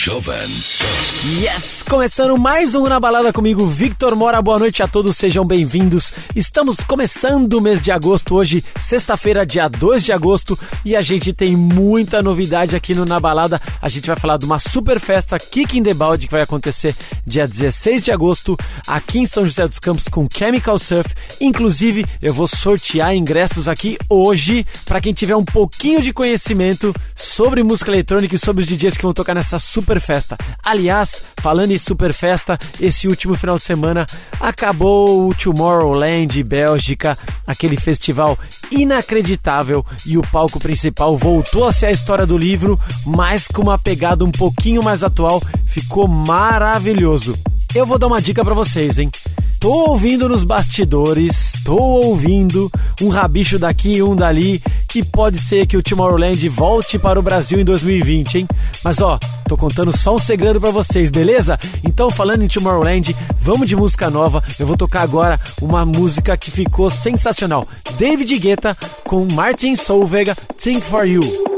Jovem Yes! Começando mais um Na Balada comigo, Victor Mora. Boa noite a todos, sejam bem-vindos. Estamos começando o mês de agosto, hoje, sexta-feira, dia 2 de agosto, e a gente tem muita novidade aqui no Na Balada. A gente vai falar de uma super festa Kick in the Balde que vai acontecer dia 16 de agosto aqui em São José dos Campos com Chemical Surf. Inclusive, eu vou sortear ingressos aqui hoje para quem tiver um pouquinho de conhecimento sobre música eletrônica e sobre os DJs que vão tocar nessa super festa. Aliás, falando em super festa, esse último final de semana acabou o Tomorrowland Bélgica, aquele festival inacreditável e o palco principal voltou a ser a história do livro, mas com uma pegada um pouquinho mais atual, ficou maravilhoso. Eu vou dar uma dica para vocês, hein? Tô ouvindo nos bastidores, tô ouvindo um rabicho daqui e um dali, que pode ser que o Tomorrowland volte para o Brasil em 2020, hein? Mas ó, tô contando só um segredo para vocês, beleza? Então, falando em Tomorrowland, vamos de música nova. Eu vou tocar agora uma música que ficou sensacional. David Guetta com Martin Solveig, Think For You.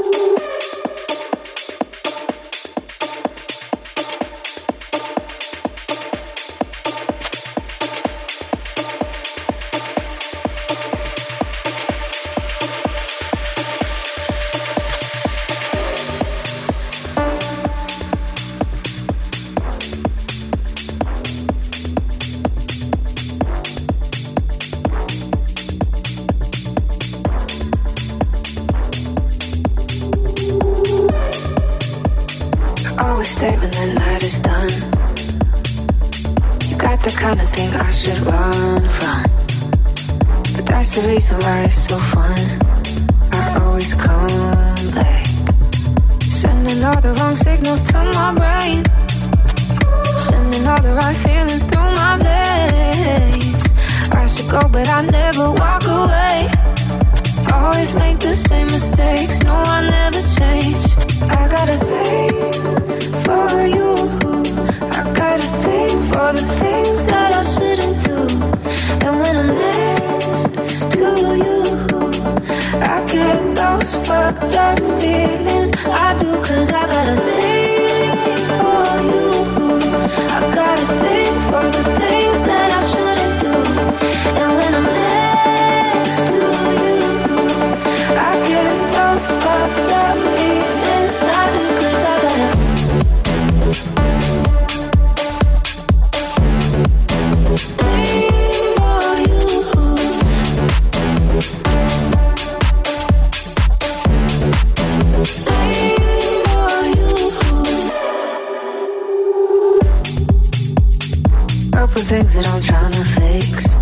That I'm trying to fix.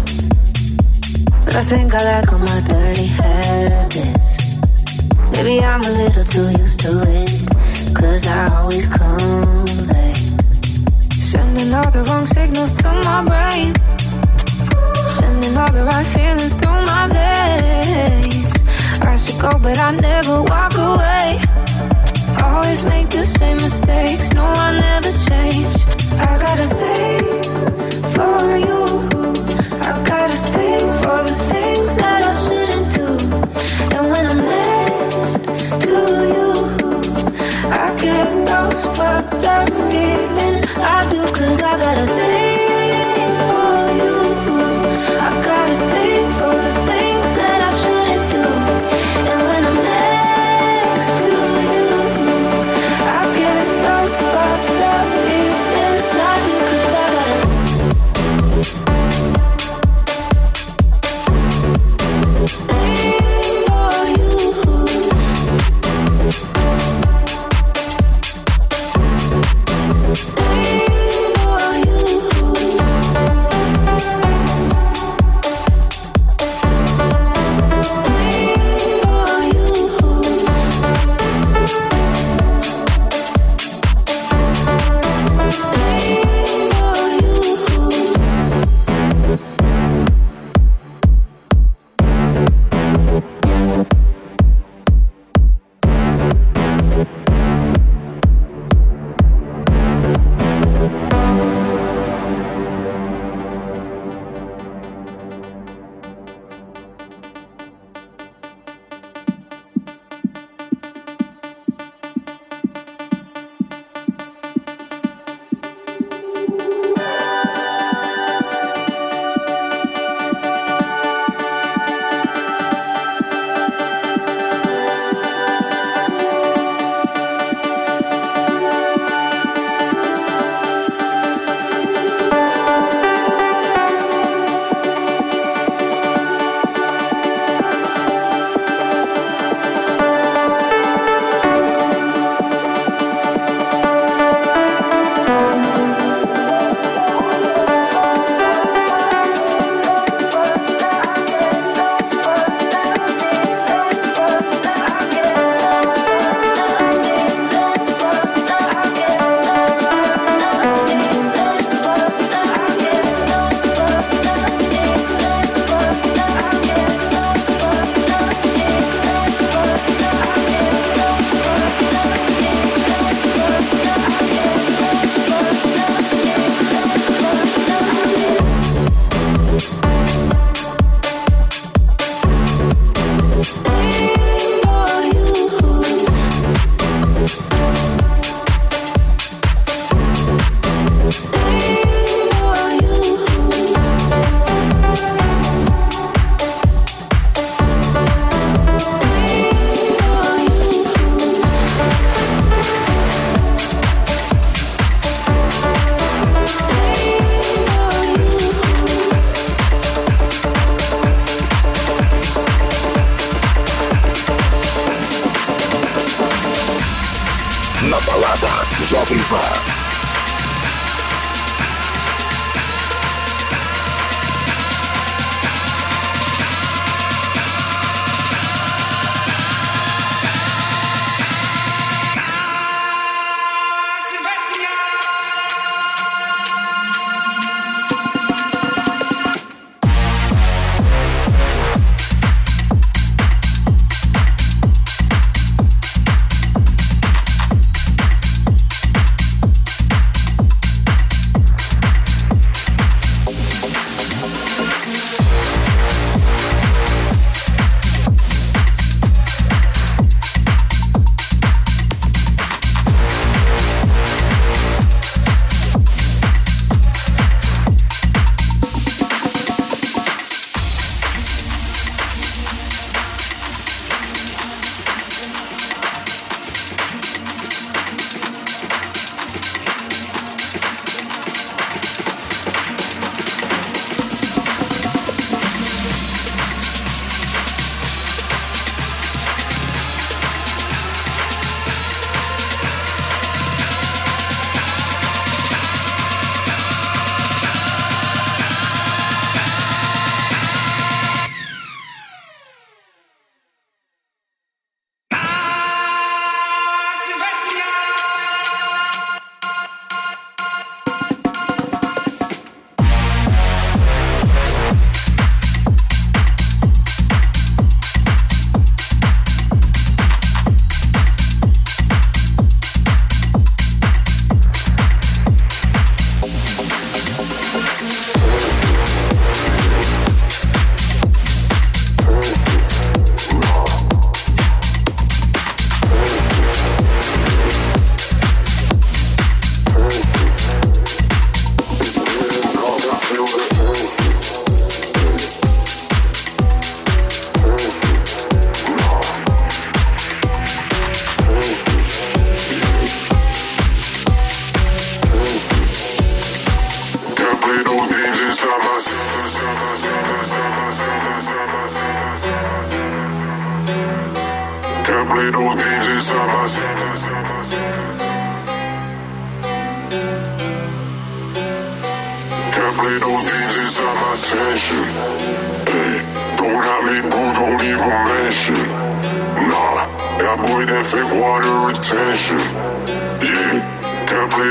But I think I like all my dirty habits. Maybe I'm a little too used to it. Cause I always come back. Sending all the wrong signals to my brain. Sending all the right feelings through my veins. I should go, but I never walk away. Always make the same mistakes. No, I never change. I got a I gotta think for the things that I shouldn't do. And when I'm next to you who I get those fucked up feelings. I do, cause I got a thing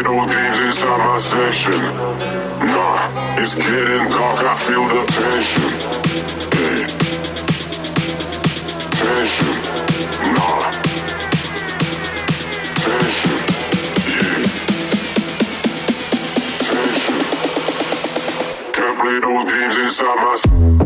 little thieves inside my section. Nah, it's getting dark, I feel the tension. Hey. Tension, nah. Tension, yeah. Tension. Can't play those games inside my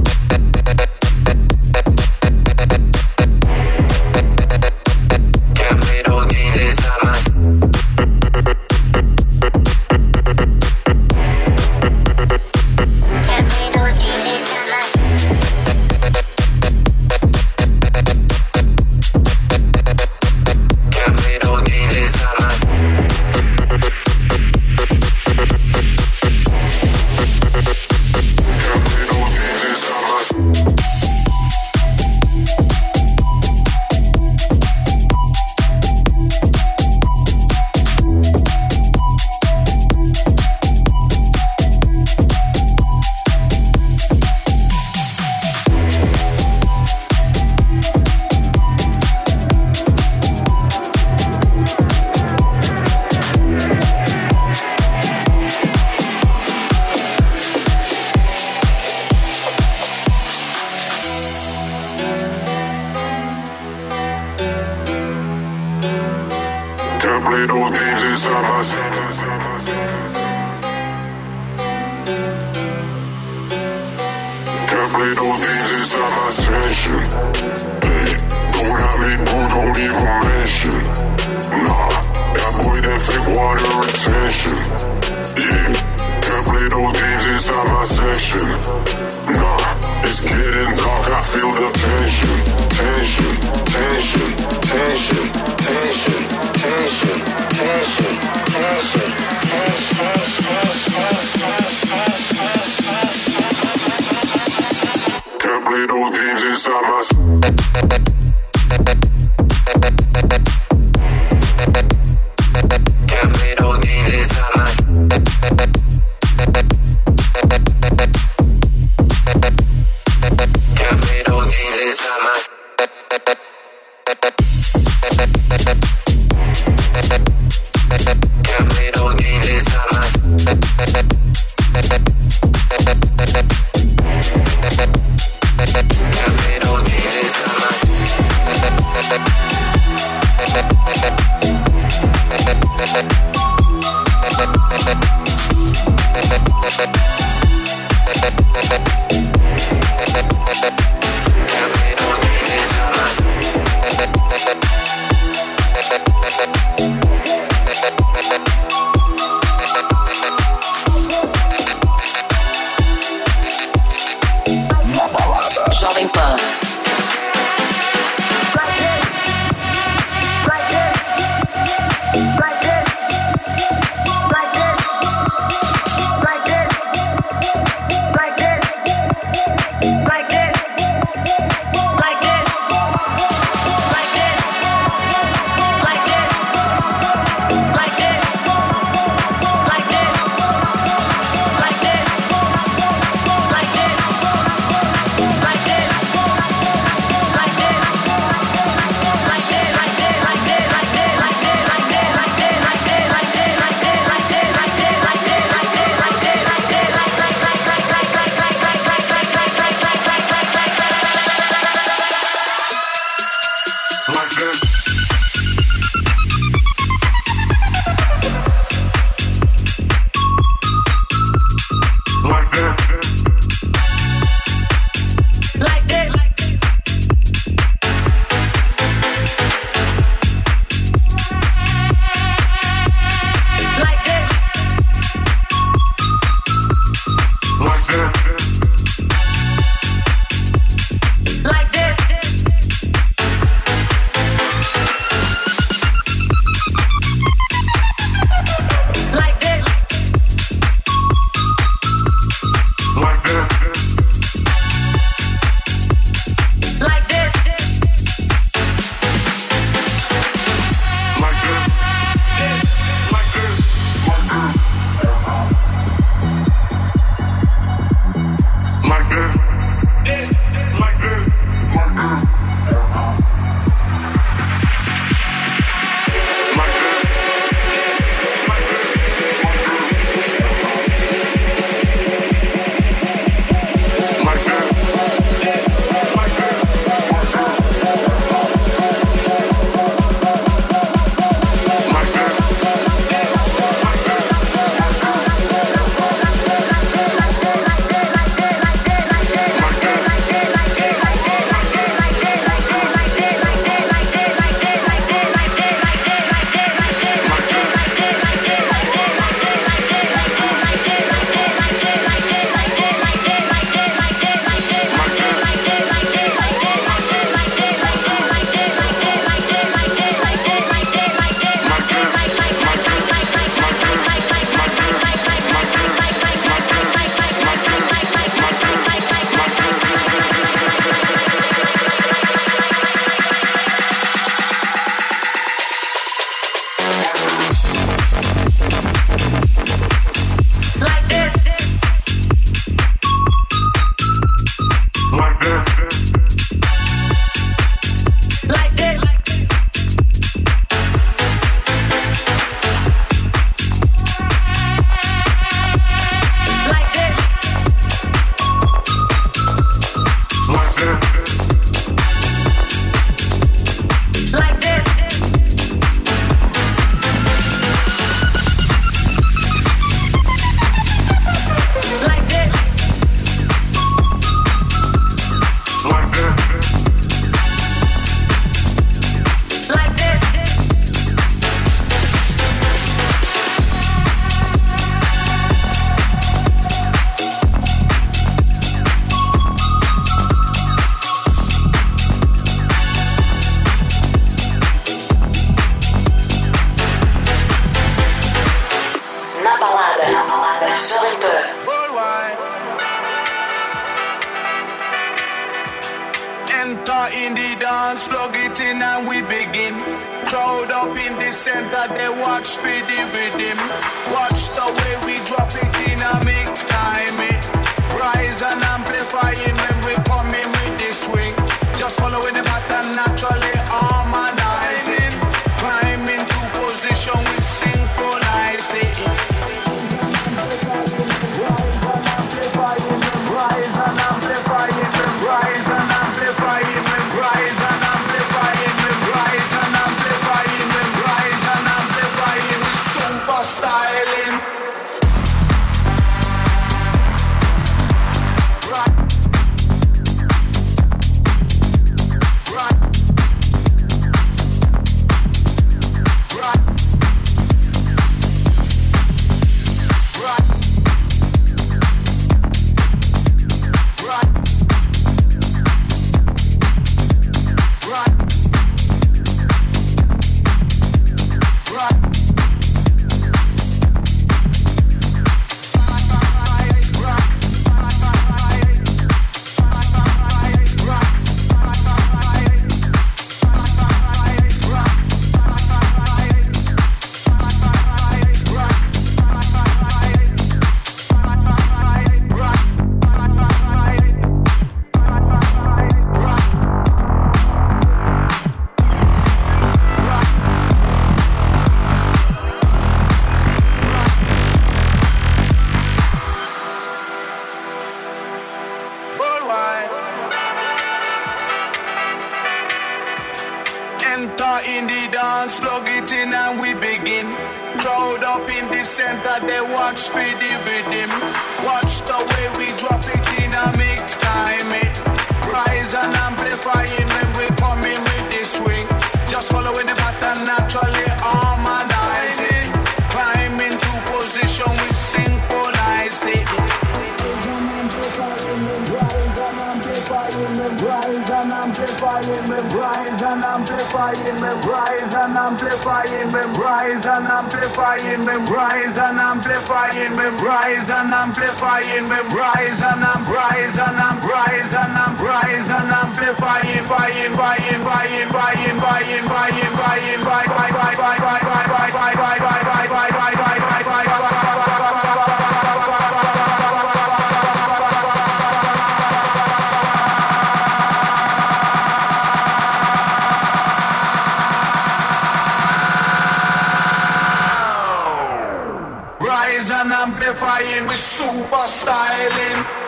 amplifying with super styling.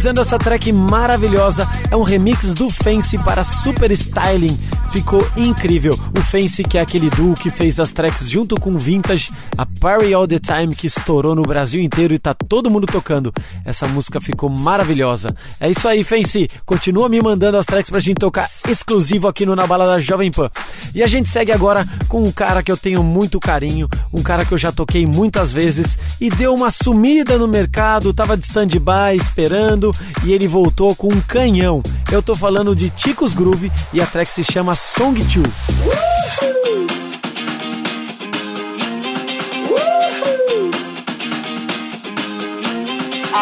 Finalizando essa track maravilhosa, é um remix do Fancy para Super Styling. Ficou incrível. O Fancy, que é aquele duo que fez as tracks junto com Vintage, a Party All the Time, que estourou no Brasil inteiro e tá todo mundo tocando. Essa música ficou maravilhosa. É isso aí, Fancy. Continua me mandando as tracks pra gente tocar exclusivo aqui no Na Balada Jovem Pan. E a gente segue agora com um cara que eu tenho muito carinho, um cara que eu já toquei muitas vezes e deu uma sumida no mercado, tava de stand-by esperando e ele voltou com um canhão. Eu tô falando de Ticos Groove e a track se chama Song 2.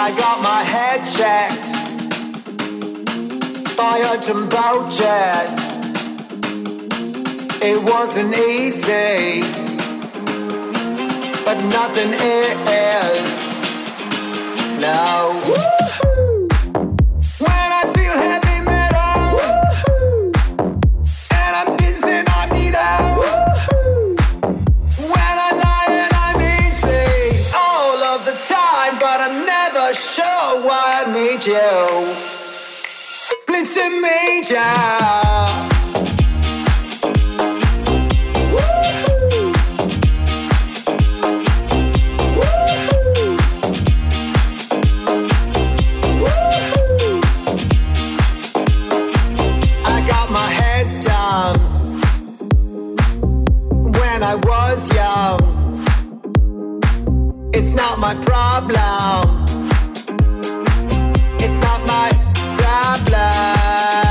I got my head checked by a jumbo jet. It wasn't easy, but nothing is. No. When not my problem. It's not my problem.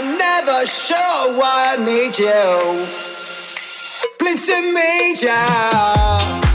I'm never sure why I need you. Please to meet ya.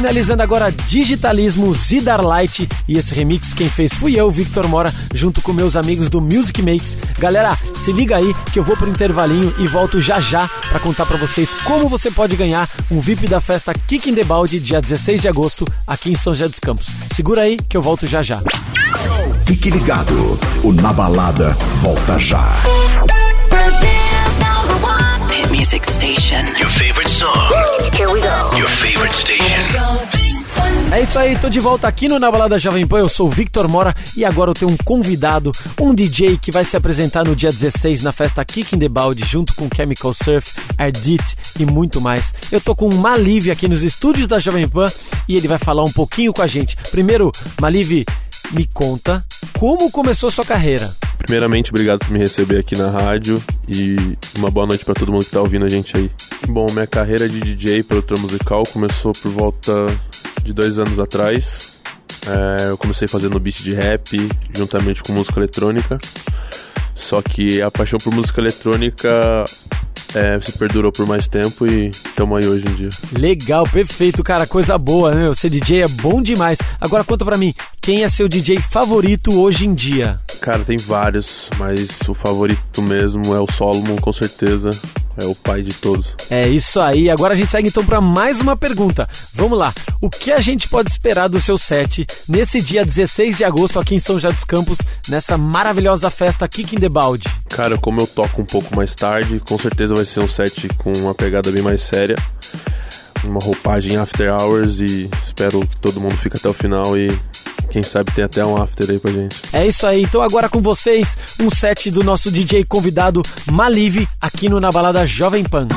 Finalizando agora Digitalismo Zidar Light e esse remix quem fez fui eu, Victor Mora, junto com meus amigos do Music Makes. Galera, se liga aí que eu vou pro intervalinho e volto já já para contar para vocês como você pode ganhar um VIP da festa Kick in the Balde dia 16 de agosto aqui em São José dos Campos. Segura aí que eu volto já já. Fique ligado, o Na Balada volta já. Music station. Your favorite song. Here we go. Your favorite station. É isso aí, tô de volta aqui no Na Balada Jovem Pan, eu sou o Victor Mora e agora eu tenho um convidado, um DJ que vai se apresentar no dia 16 na festa Kick in the Balde junto com Chemical Surf, Ardit e muito mais. Eu tô com o Malive aqui nos estúdios da Jovem Pan e ele vai falar um pouquinho com a gente. Primeiro, Malive, me conta como começou sua carreira. Primeiramente, obrigado por me receber aqui na rádio e uma boa noite para todo mundo que tá ouvindo a gente aí. Bom, minha carreira de DJ, produtor musical, começou por volta de dois anos atrás. É, eu comecei fazendo beat de rap juntamente com música eletrônica. Só que a paixão por música eletrônica é, se perdurou por mais tempo e estamos aí hoje em dia. Legal, perfeito, cara, coisa boa, né? Ser DJ é bom demais. Agora conta pra mim, quem é seu DJ favorito hoje em dia? Cara, tem vários, mas o favorito mesmo é o Solomon, com certeza. É o pai de todos. É isso aí. Agora a gente segue então para mais uma pergunta. Vamos lá. O que a gente pode esperar do seu set nesse dia 16 de agosto aqui em São José dos Campos, nessa maravilhosa festa Kick in the Balde? Cara, como eu toco um pouco mais tarde, com certeza vai ser um set com uma pegada bem mais séria. Uma roupagem after hours e espero que todo mundo fique até o final e quem sabe tem até um after aí pra gente. É isso aí. Então agora com vocês, um set do nosso DJ convidado Malive aqui no Na Balada Jovem Pan.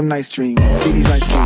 Some nice dreams. See these ice creams,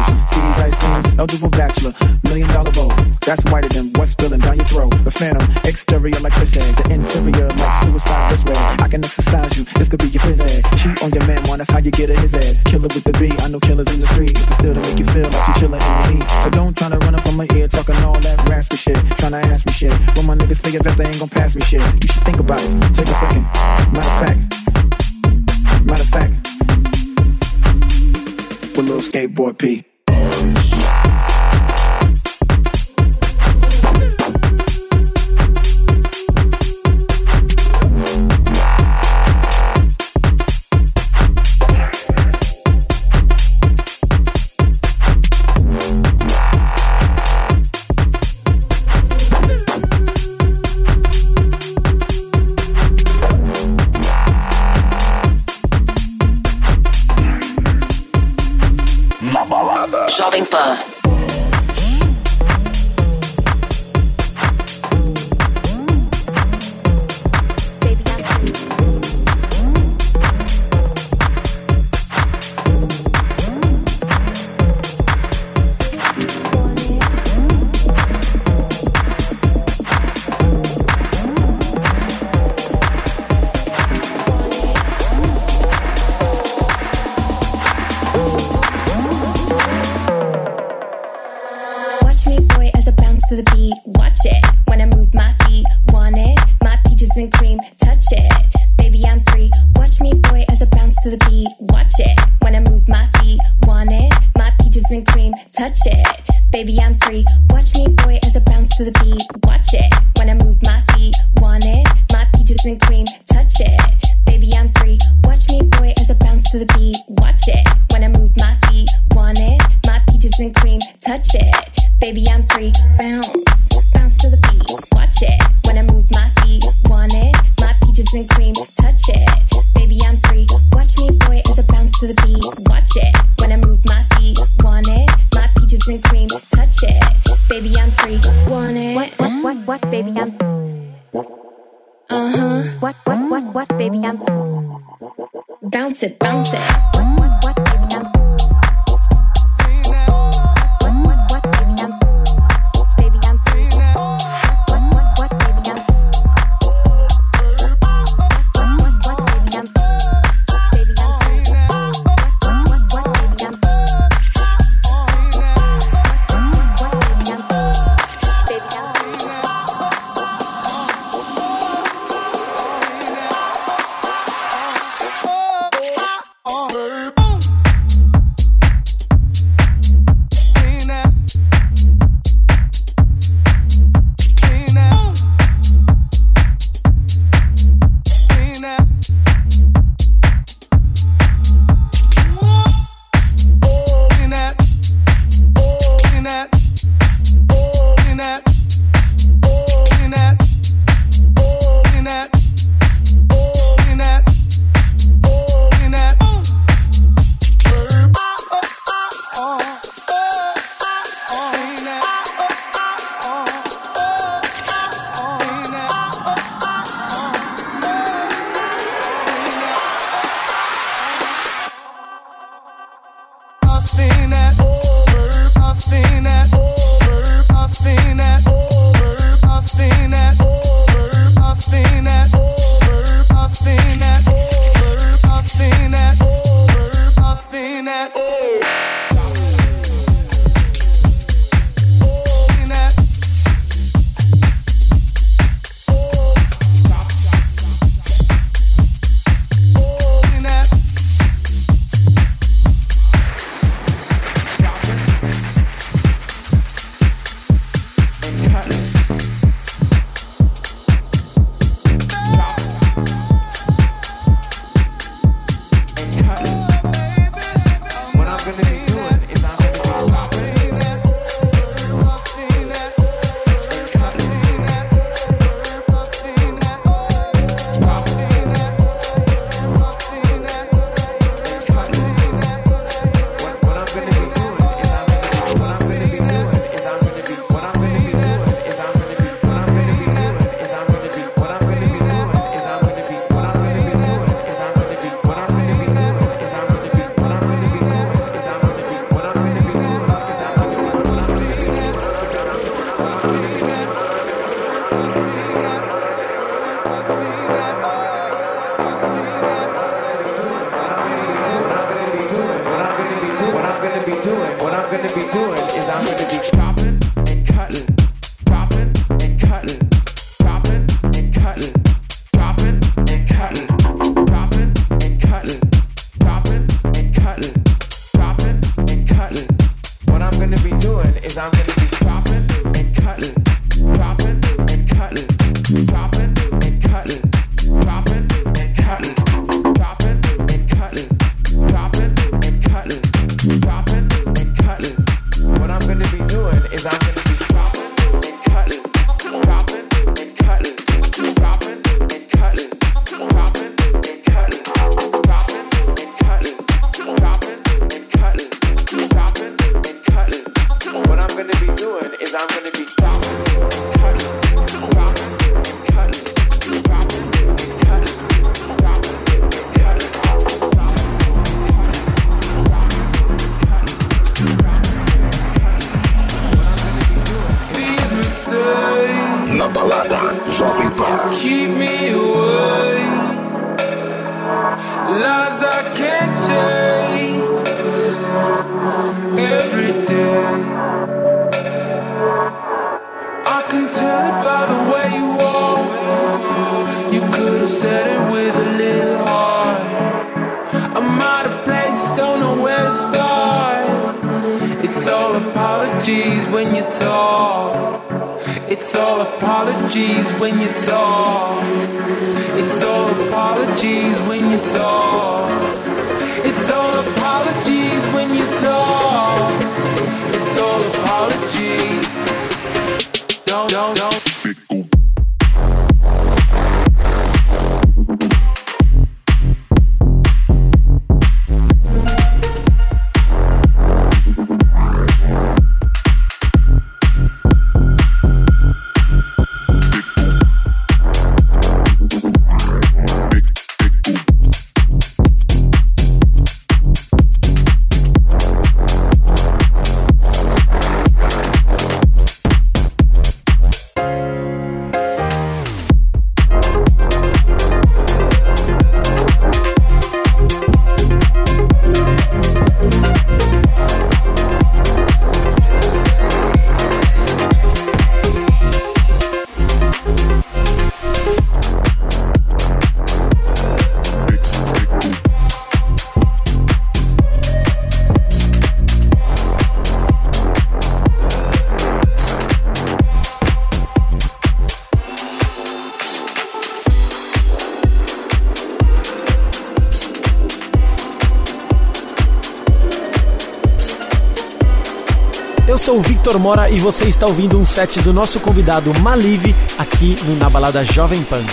Victor Mora e você está ouvindo um set do nosso convidado Malive aqui no Na Balada Jovem Pan.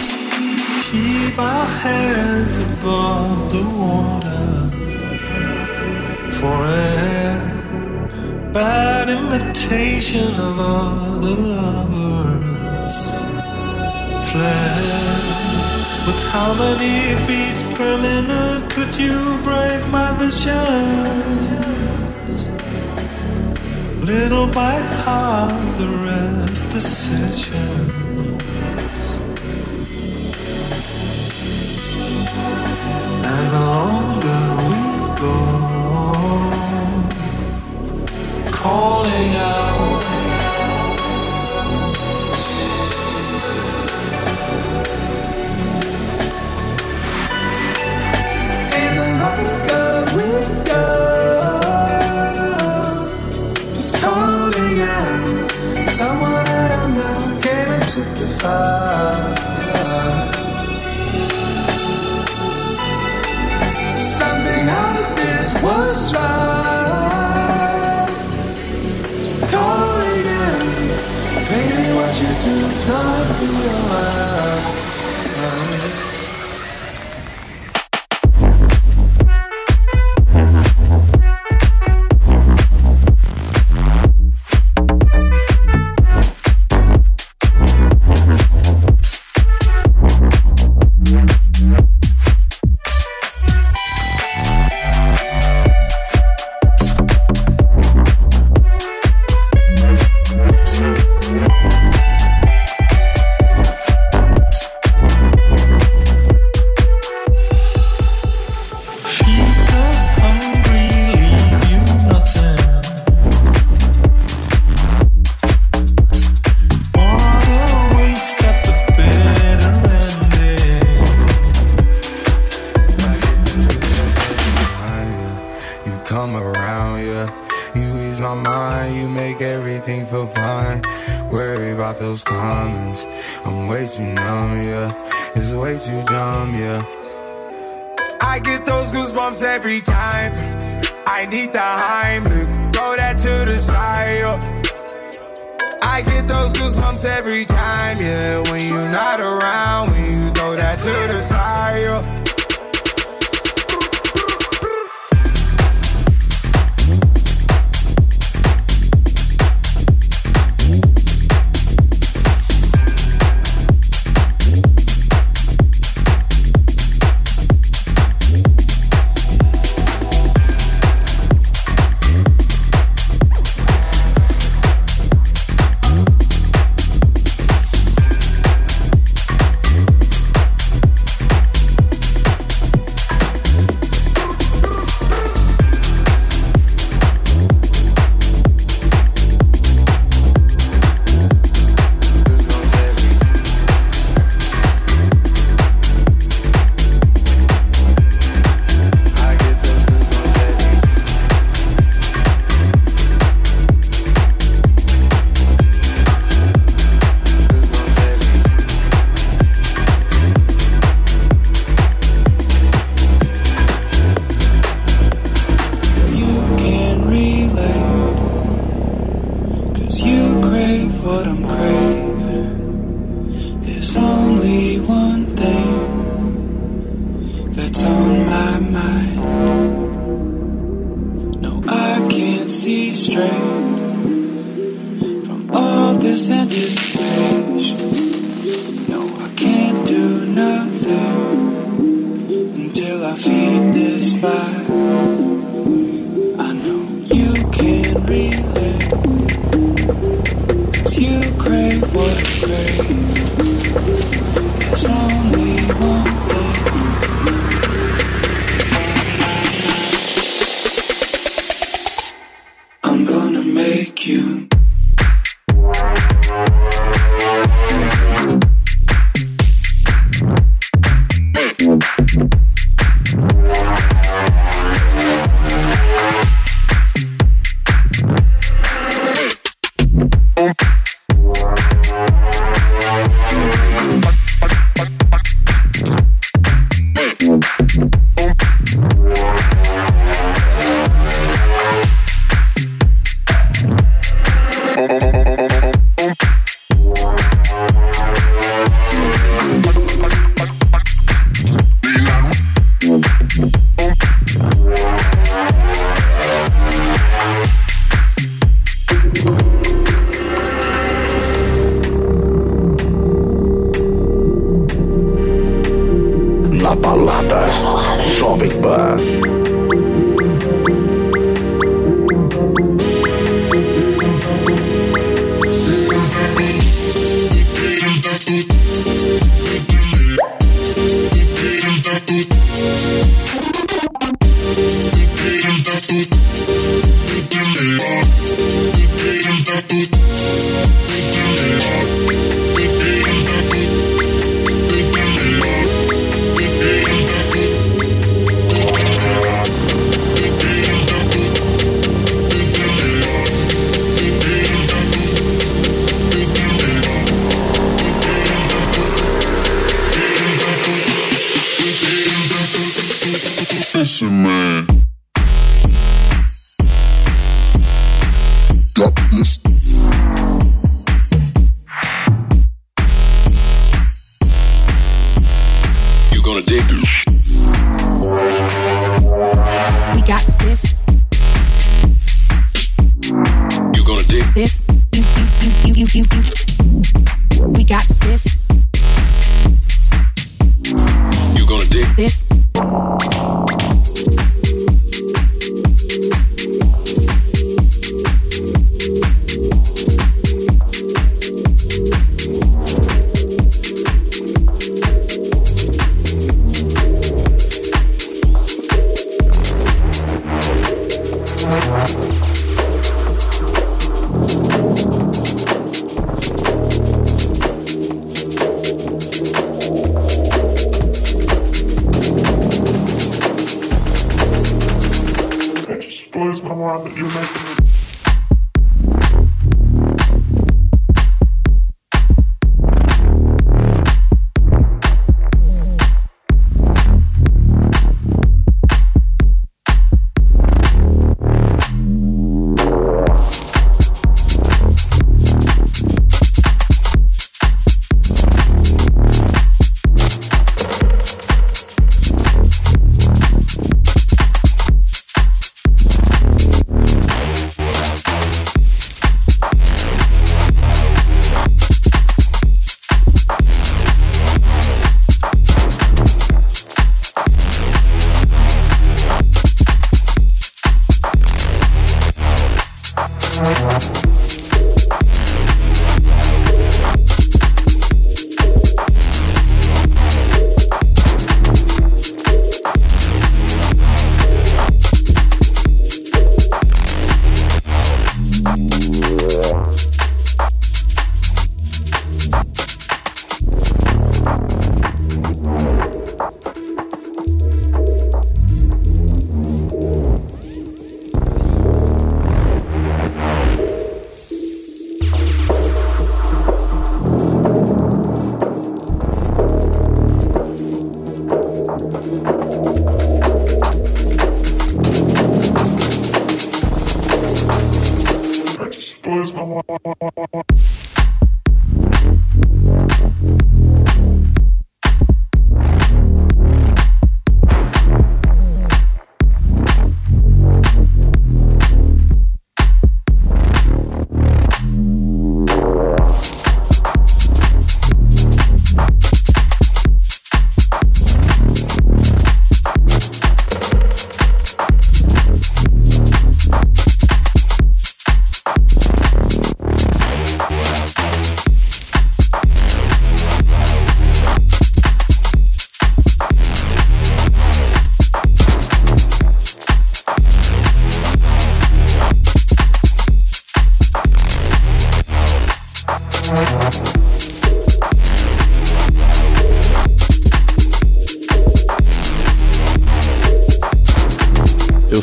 Keep our hands above the water for a bad imitation of other lovers. Fled with how many beats per minute could you break my vision? Little by heart, the rest decision. And the longer we go, calling out. Something out of this was wrong. feed this fire.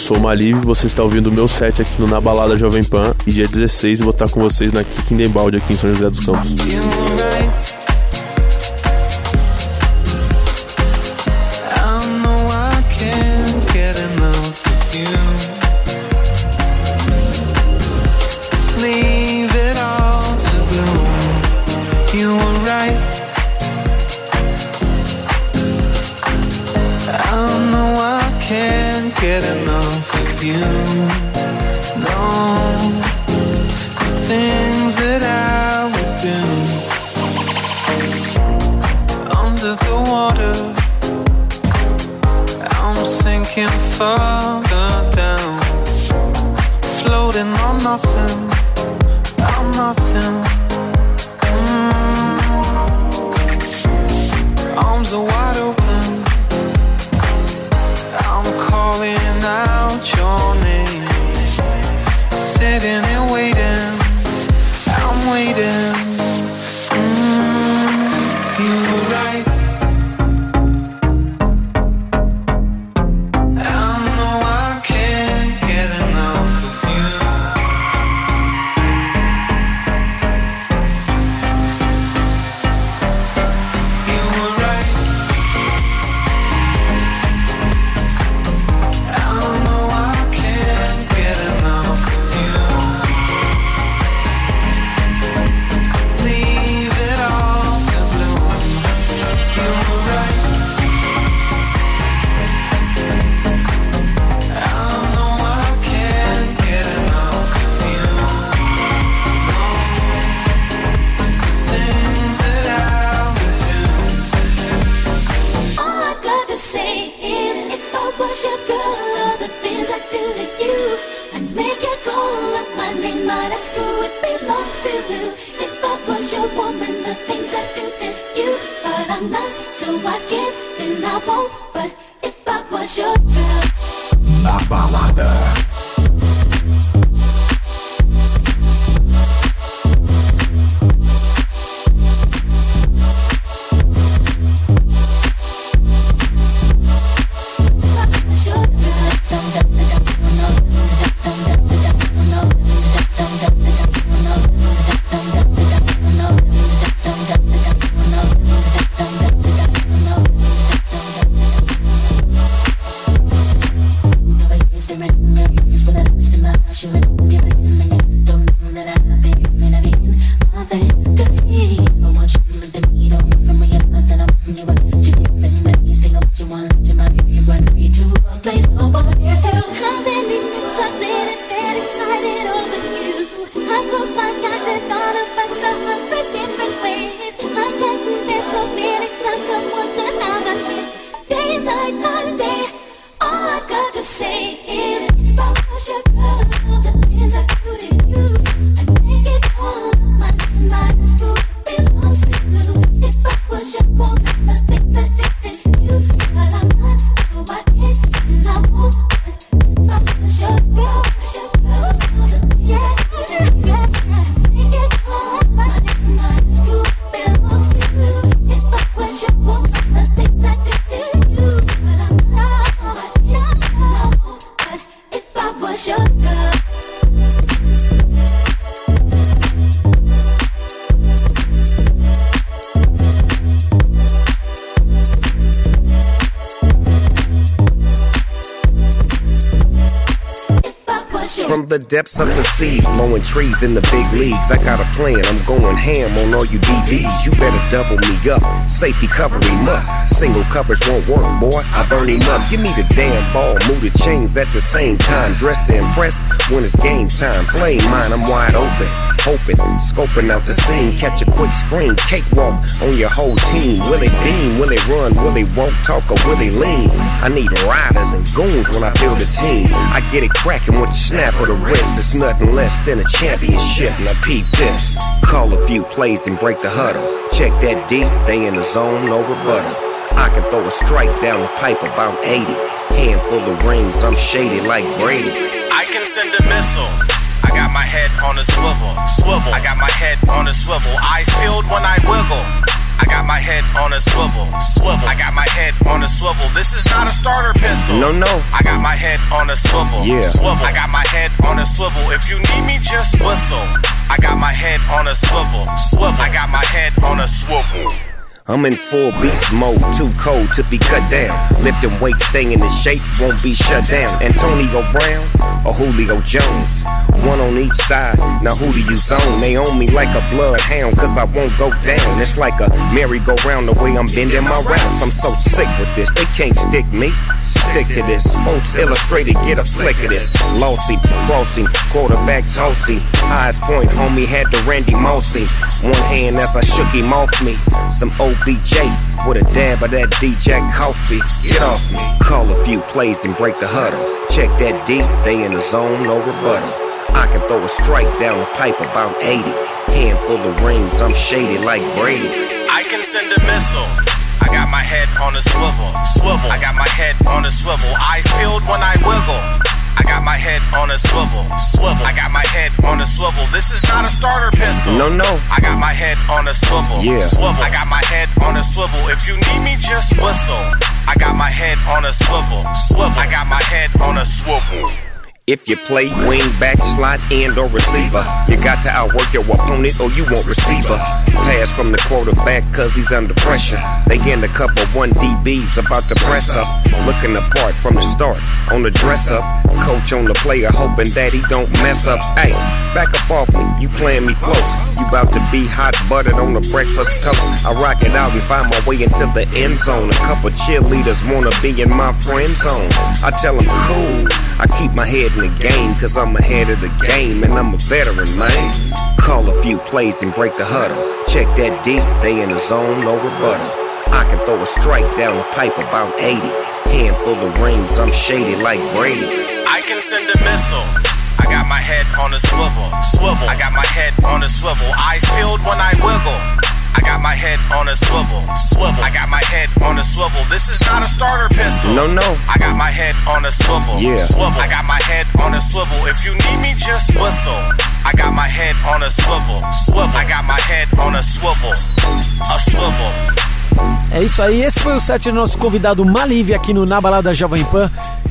Sou o Malive, você está ouvindo o meu set aqui no Na Balada Jovem Pan e dia 16 eu vou estar com vocês na Kikindembalde aqui em São José dos Campos. Trees in the big leagues. I got a plan, I'm going ham on all you DBs. You better double me up. Safety cover him up. Single covers won't work, boy. I burn him up. Give me the damn ball, move the chains at the same time. Dressed to impress when it's game time. Flame mine, I'm wide open. Hoping, scoping out the scene. Catch a quick screen. Cakewalk on your whole team. Will they beam? Will they run? Will they walk, talk, or will they lean? I need riders and goons when I build a team. I get it cracking with the snap of the wrist. It's nothing less than a championship. Now peep this. Call a few plays and break the huddle. Check that deep, they in the zone, no rebuttal. I can throw a strike down the pipe about 80. Handful of rings, I'm shaded like Brady. I can send a missile. I got my head on a swivel, swivel. I got my head on a swivel. Eyes filled when I wiggle. I got my head on a swivel, swivel. I got my head on a swivel. This is not a starter pistol. No, no. I got my head on a swivel, Yeah. swivel. I got my head on a swivel. If you need me, just whistle. I got my head on a swivel, swivel. I got my head on a swivel. I'm in full beast mode, too cold to be cut down. Lifting weights, staying in shape, won't be shut down. Antonio Brown or Julio Jones, one on each side. Now who do you zone? They own me like a bloodhound, cause I won't go down. It's like a merry-go-round the way I'm bending my routes. I'm so sick with this, they can't stick me. Stick to this. Sports Illustrated, get a flick of this. Lossy, crossing, quarterbacks horsey. Highest point, homie, had the Randy Mossy. One hand as I shook him off me. Some OBJ with a dab of that DJ coffee. Get off me. Call a few plays and break the huddle. Check that deep, they in the zone, no rebuttal. I can throw a strike down the pipe about 80. Handful of rings, I'm shady like Brady. I can send a missile. I got my head on a swivel, swivel. I got my head on a swivel. Eyes peeled when I wiggle. I got my head on a swivel, swivel. I got my head on a swivel. This is not a starter pistol. No, no. I got my head on a swivel, Yeah. swivel. I got my head on a swivel. If you need me, just whistle. I got my head on a swivel, swivel. I got my head on a swivel. If you play wing, back, slot, and or receiver, you got to outwork your opponent or you won't receiver. Pass from the quarterback cause he's under pressure. They getting a couple one DBs about to press up. Looking apart from the start on the dress up. Coach on the player hoping that he don't mess up. Hey, back up off me, you playing me close. You about to be hot buttered on the breakfast toast. I rock it out and find my way into the end zone. A couple cheerleaders wanna be in my friend zone. I tell them cool. I keep my head in the game, cause I'm ahead of the game and I'm a veteran, man. Call a few plays and break the huddle. Check that deep, they in the zone, no rebuttal. I can throw a strike down the pipe about 80. Handful of rings, I'm shady like Brady. I can send a missile. I got my head on a swivel, swivel. I got my head on a swivel. Eyes peeled when I wiggle. I got my head on a swivel, swivel. I got my head on a swivel. This is not a starter pistol. No, no. I got my head on a swivel, Yeah. swivel. I got my head on a swivel. If you need me, just whistle. I got my head on a swivel, swivel. I got my head on a swivel, a swivel. É isso aí, esse foi o set do nosso convidado Malive aqui no Na Balada Jovem Pan.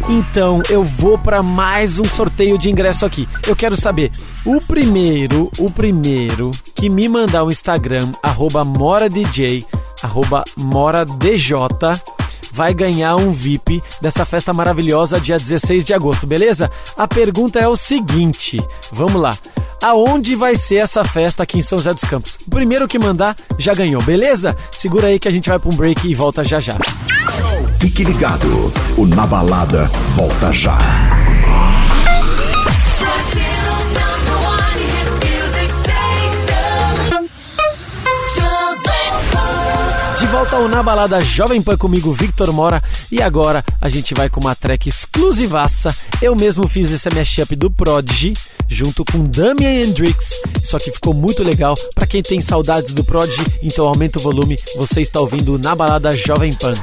Então eu vou para mais um sorteio de ingresso aqui. Eu quero saber, o primeiro, o primeiro que me mandar o Instagram, arroba moradj, arroba moradj, vai ganhar um VIP dessa festa maravilhosa dia 16 de agosto, beleza? A pergunta é o seguinte, vamos lá. Aonde vai ser essa festa aqui em São José dos Campos? O primeiro que mandar já ganhou, beleza? Segura aí que a gente vai para um break e volta já já. Fique ligado, o Na Balada volta já. Volta ao Na Balada Jovem Pan comigo, Victor Mora. E agora a gente vai com uma track exclusivaça. Eu mesmo fiz esse mashup do Prodigy junto com Damian Hendrix. Isso aqui ficou muito legal. Pra quem tem saudades do Prodigy, então aumenta o volume. Você está ouvindo Na Balada Jovem Pan.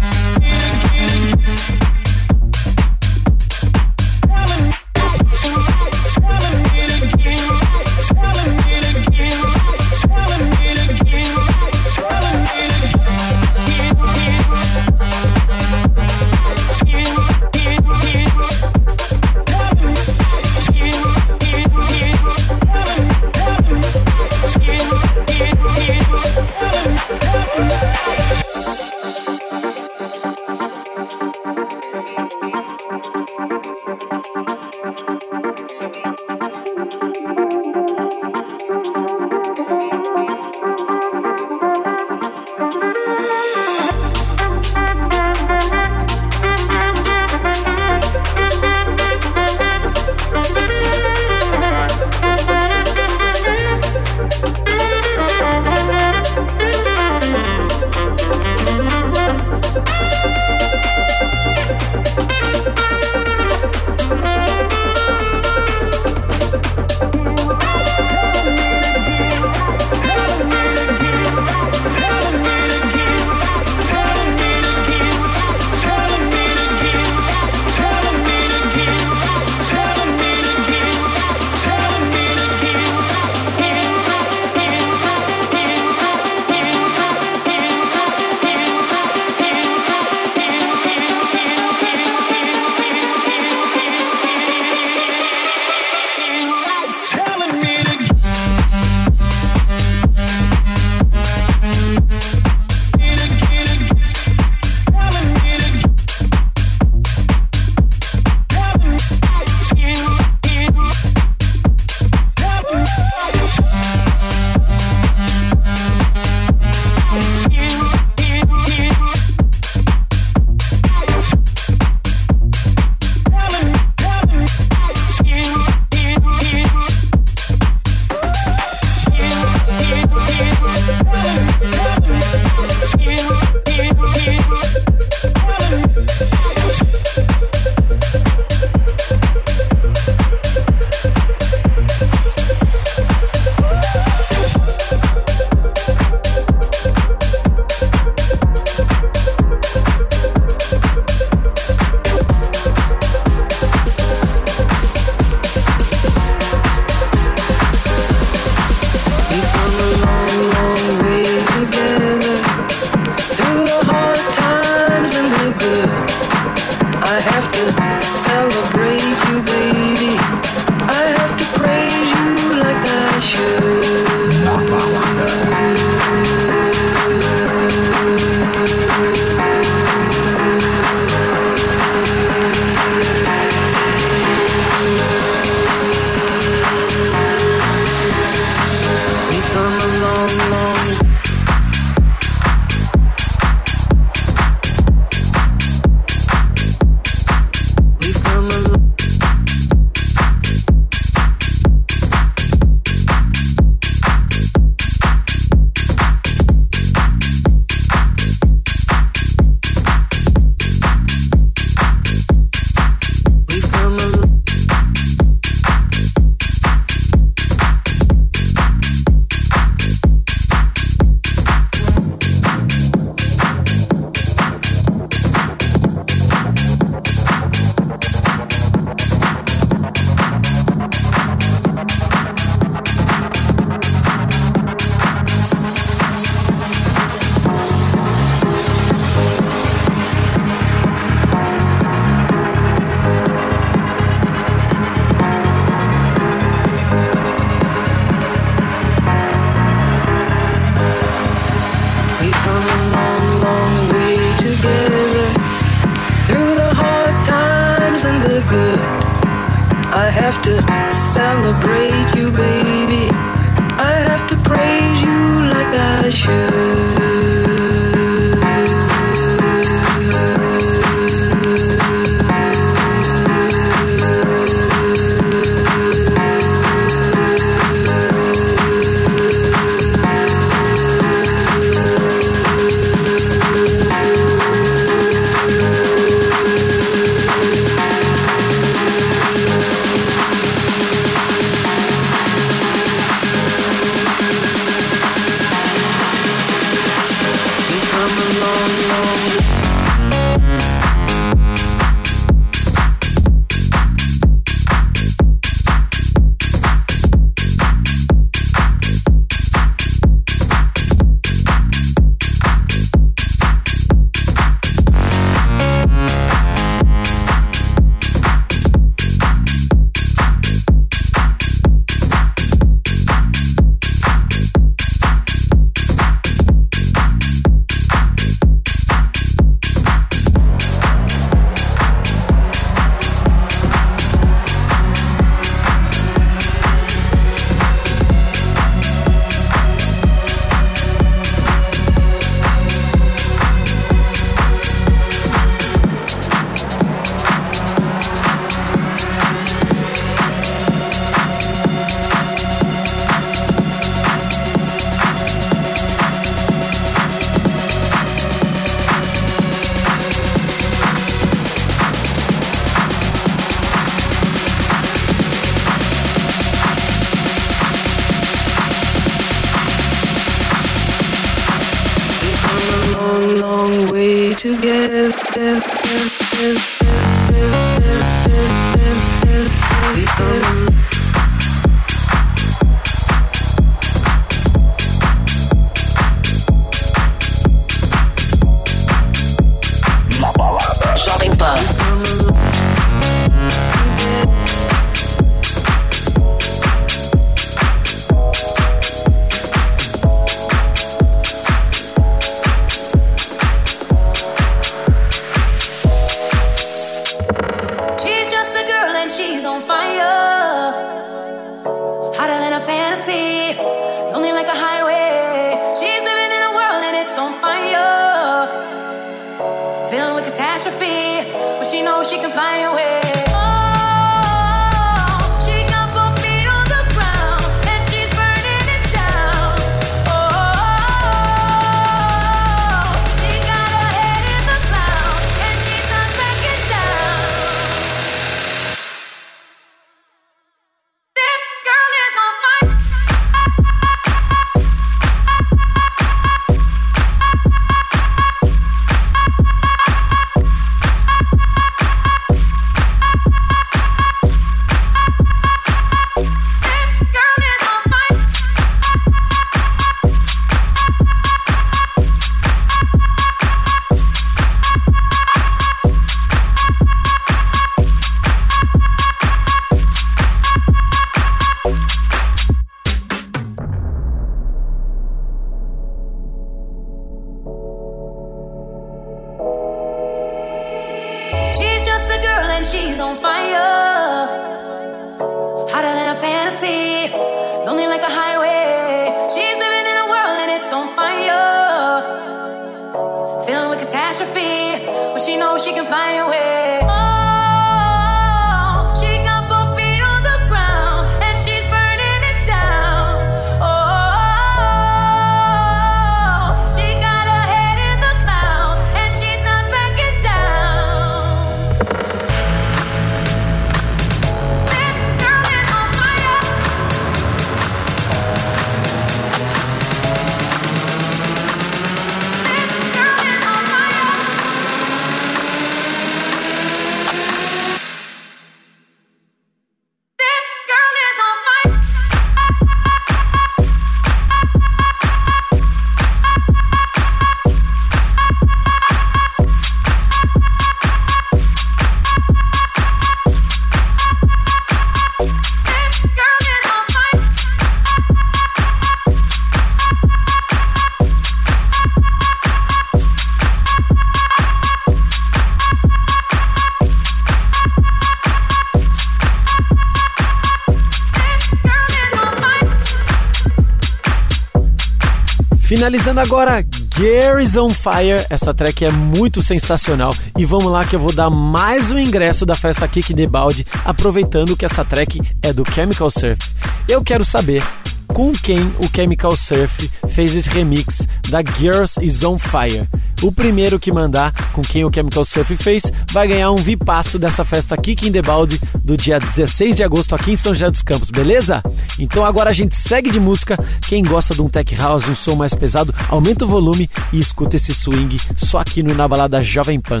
Finalizando agora, Gary's on Fire. Essa track é muito sensacional. E vamos lá que eu vou dar mais um ingresso da festa Kick de Balde, aproveitando que essa track é do Chemical Surf. Eu quero saber com quem o Chemical Surf fez esse remix da Girls Is On Fire. O primeiro que mandar com quem o Chemical Surf fez vai ganhar um vipasso dessa festa Kick in the Balde do dia 16 de agosto aqui em São José dos Campos, beleza? Então agora a gente segue de música. Quem gosta de um tech house, um som mais pesado, aumenta o volume e escuta esse swing só aqui no Na Balada Jovem Pan.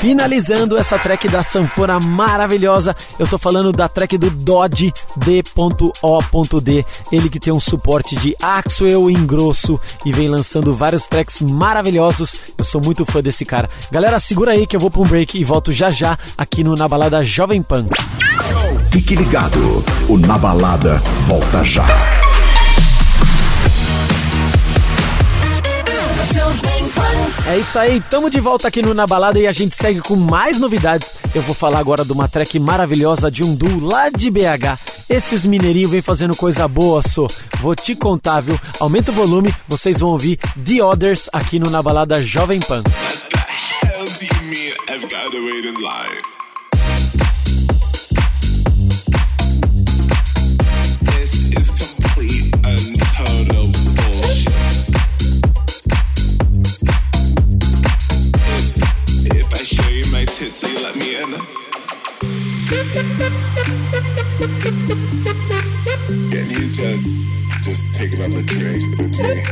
Finalizando essa track da sanfona maravilhosa, eu tô falando da track do Dodge D.O.D. Ele que tem um suporte de Axwell em grosso e vem lançando vários tracks maravilhosos. Eu sou muito fã desse cara. Galera, segura aí que eu vou pra um break e volto já já aqui no Na Balada Jovem Pan. Fique ligado, o Na Balada volta já. É isso aí, tamo de volta aqui no Na Balada e a gente segue com mais novidades. Eu vou falar agora de uma track maravilhosa de um duo lá de BH. Esses mineirinhos vêm fazendo coisa boa, só. Vou te contar, viu? Aumenta o volume, vocês vão ouvir The Others aqui no Na Balada Jovem Pan. hell do in? Can you just just take another drink with me?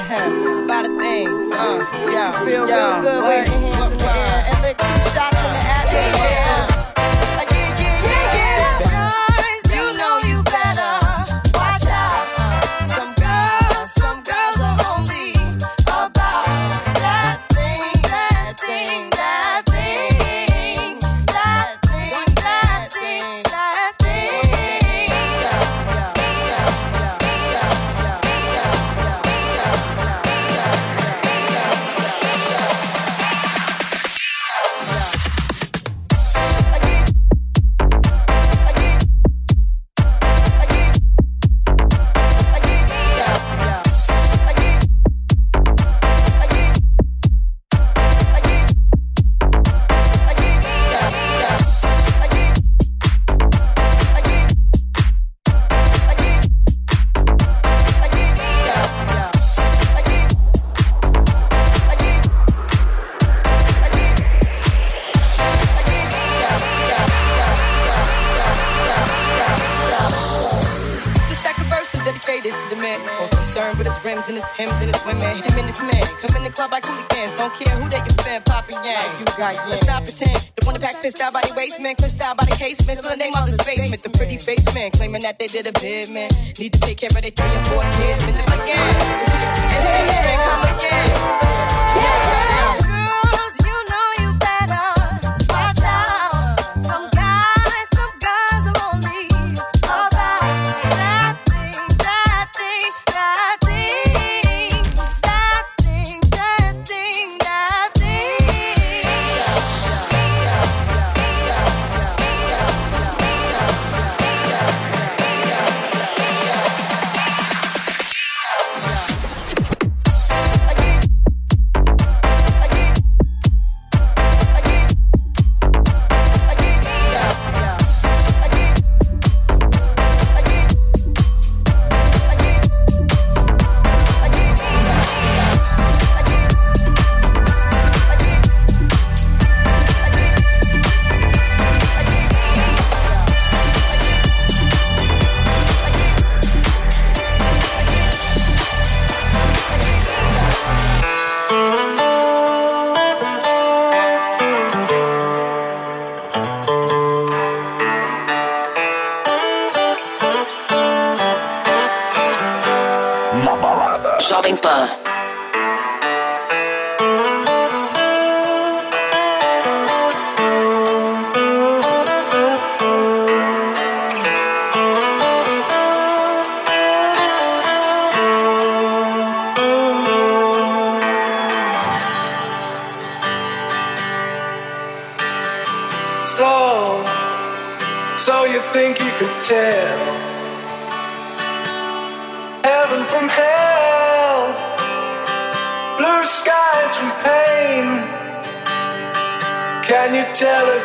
It's about a thing, uh, yo, Feel yo. real good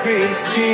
beats.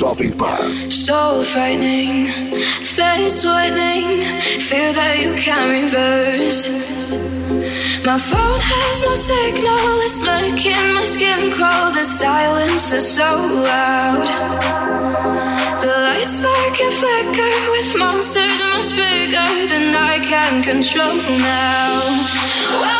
Solving Power. So frightening, face whitening, fear that you can't reverse. My phone has no signal, it's making my skin crawl. The silence is so loud. The lights spark and flicker with monsters much bigger than I can control now. Well,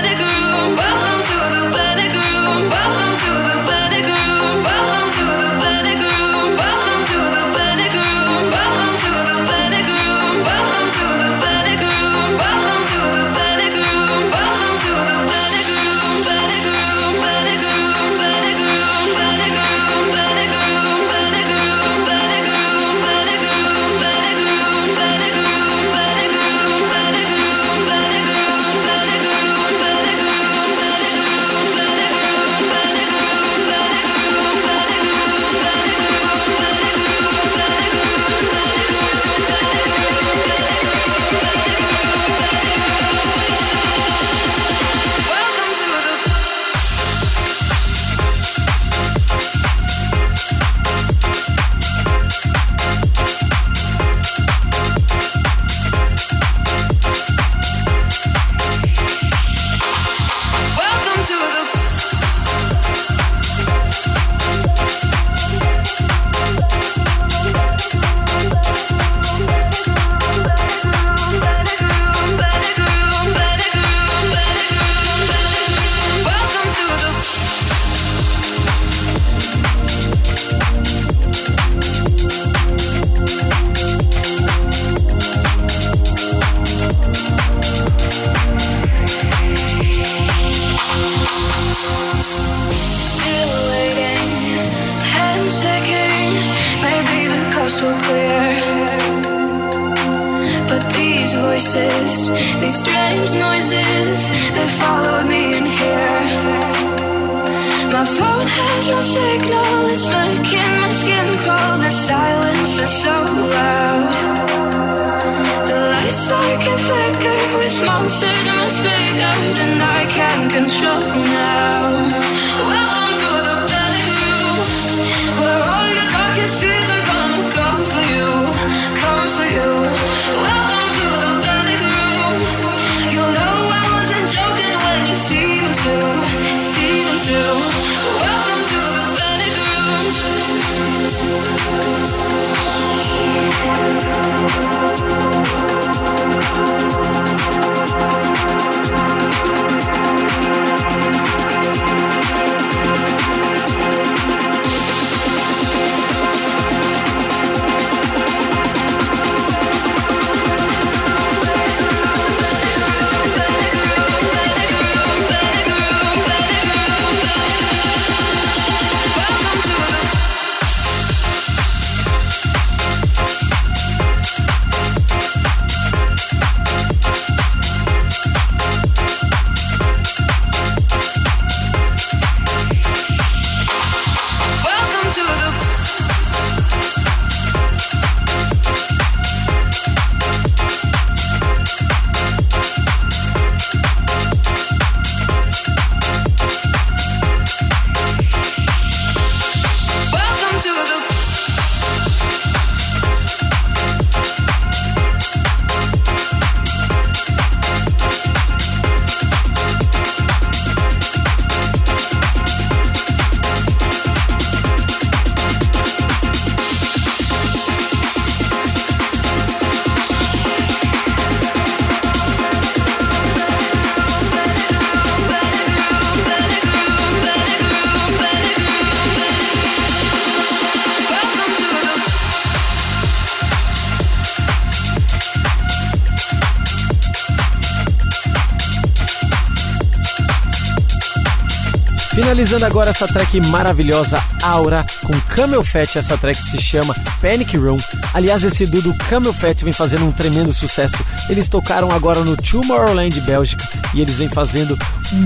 Finalizando agora essa track maravilhosa Aura com Camel Fat, essa track se chama Panic Room. Aliás, esse duo Camel Fat vem fazendo um tremendo sucesso. Eles tocaram agora no Tomorrowland Bélgica e eles vêm fazendo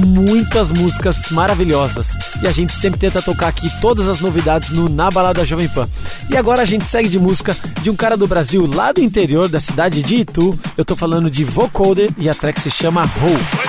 muitas músicas maravilhosas. E a gente sempre tenta tocar aqui todas as novidades no Na Balada Jovem Pan. E agora a gente segue de música de um cara do Brasil lá do interior da cidade de Itu. Eu tô falando de Vocoder e a track se chama Ho.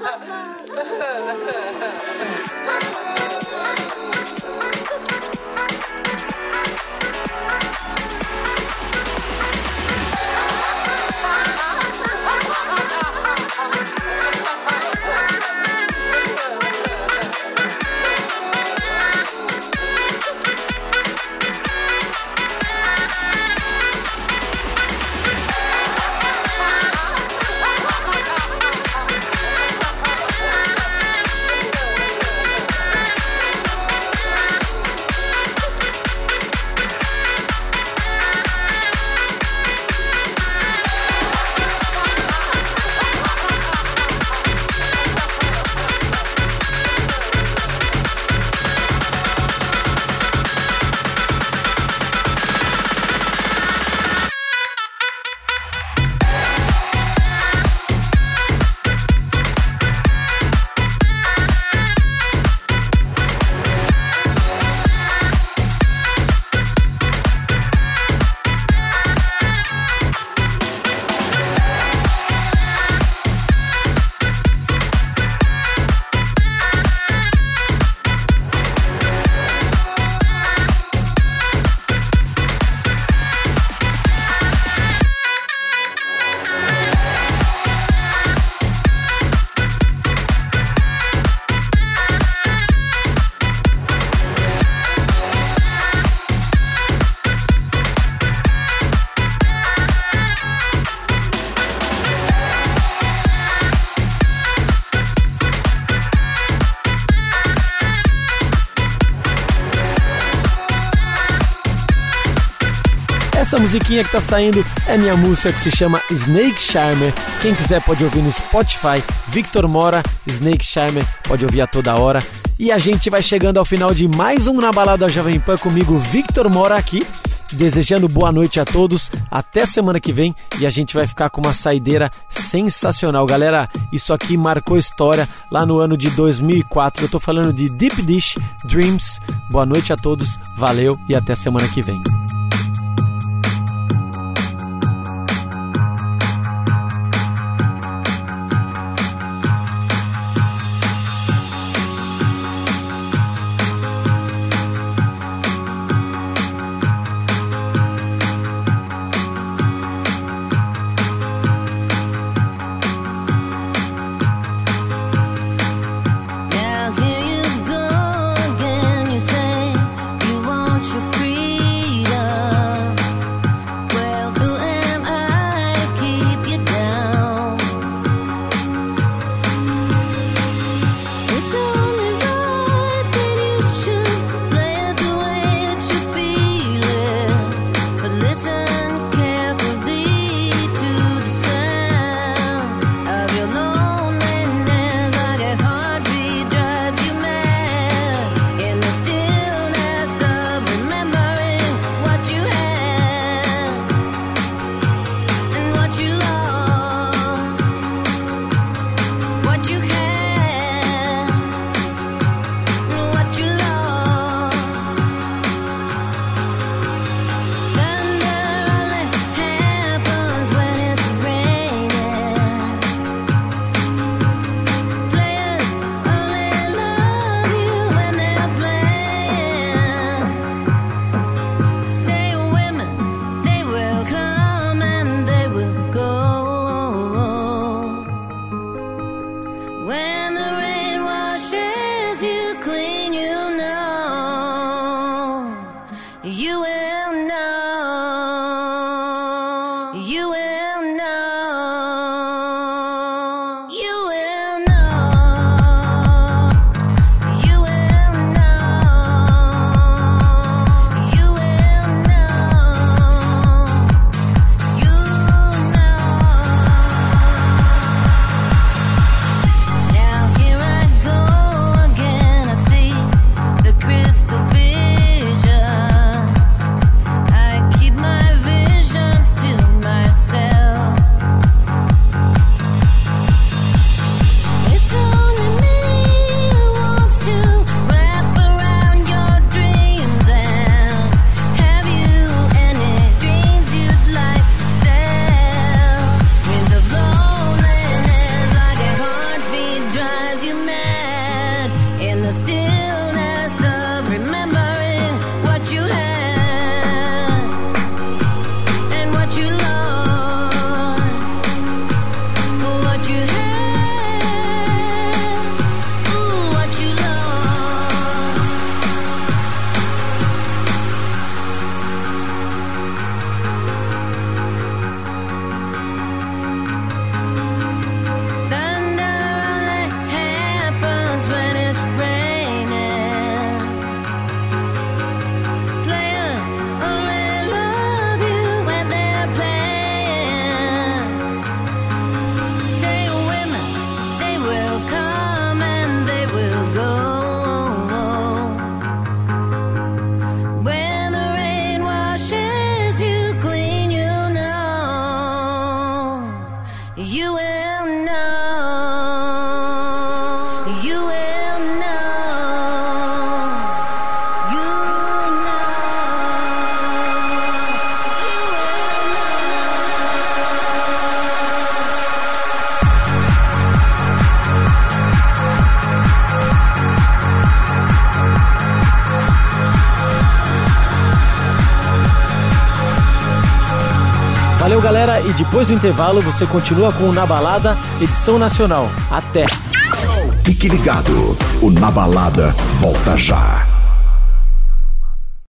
Ha ha ha ha! Essa musiquinha que tá saindo é minha música que se chama Snake Charmer. Quem quiser pode ouvir no Spotify. Victor Mora, Snake Charmer, pode ouvir a toda hora. E a gente vai chegando ao final de mais um Na Balada Jovem Pan comigo, Victor Mora aqui. Desejando boa noite a todos, até semana que vem e a gente vai ficar com uma saideira sensacional. Galera, isso aqui marcou história lá no ano de 2004. Eu tô falando de Deep Dish Dreams. Boa noite a todos, valeu e até semana que vem. Depois do intervalo você continua com o Na Balada, edição nacional. Até! Fique ligado, o Na Balada volta já.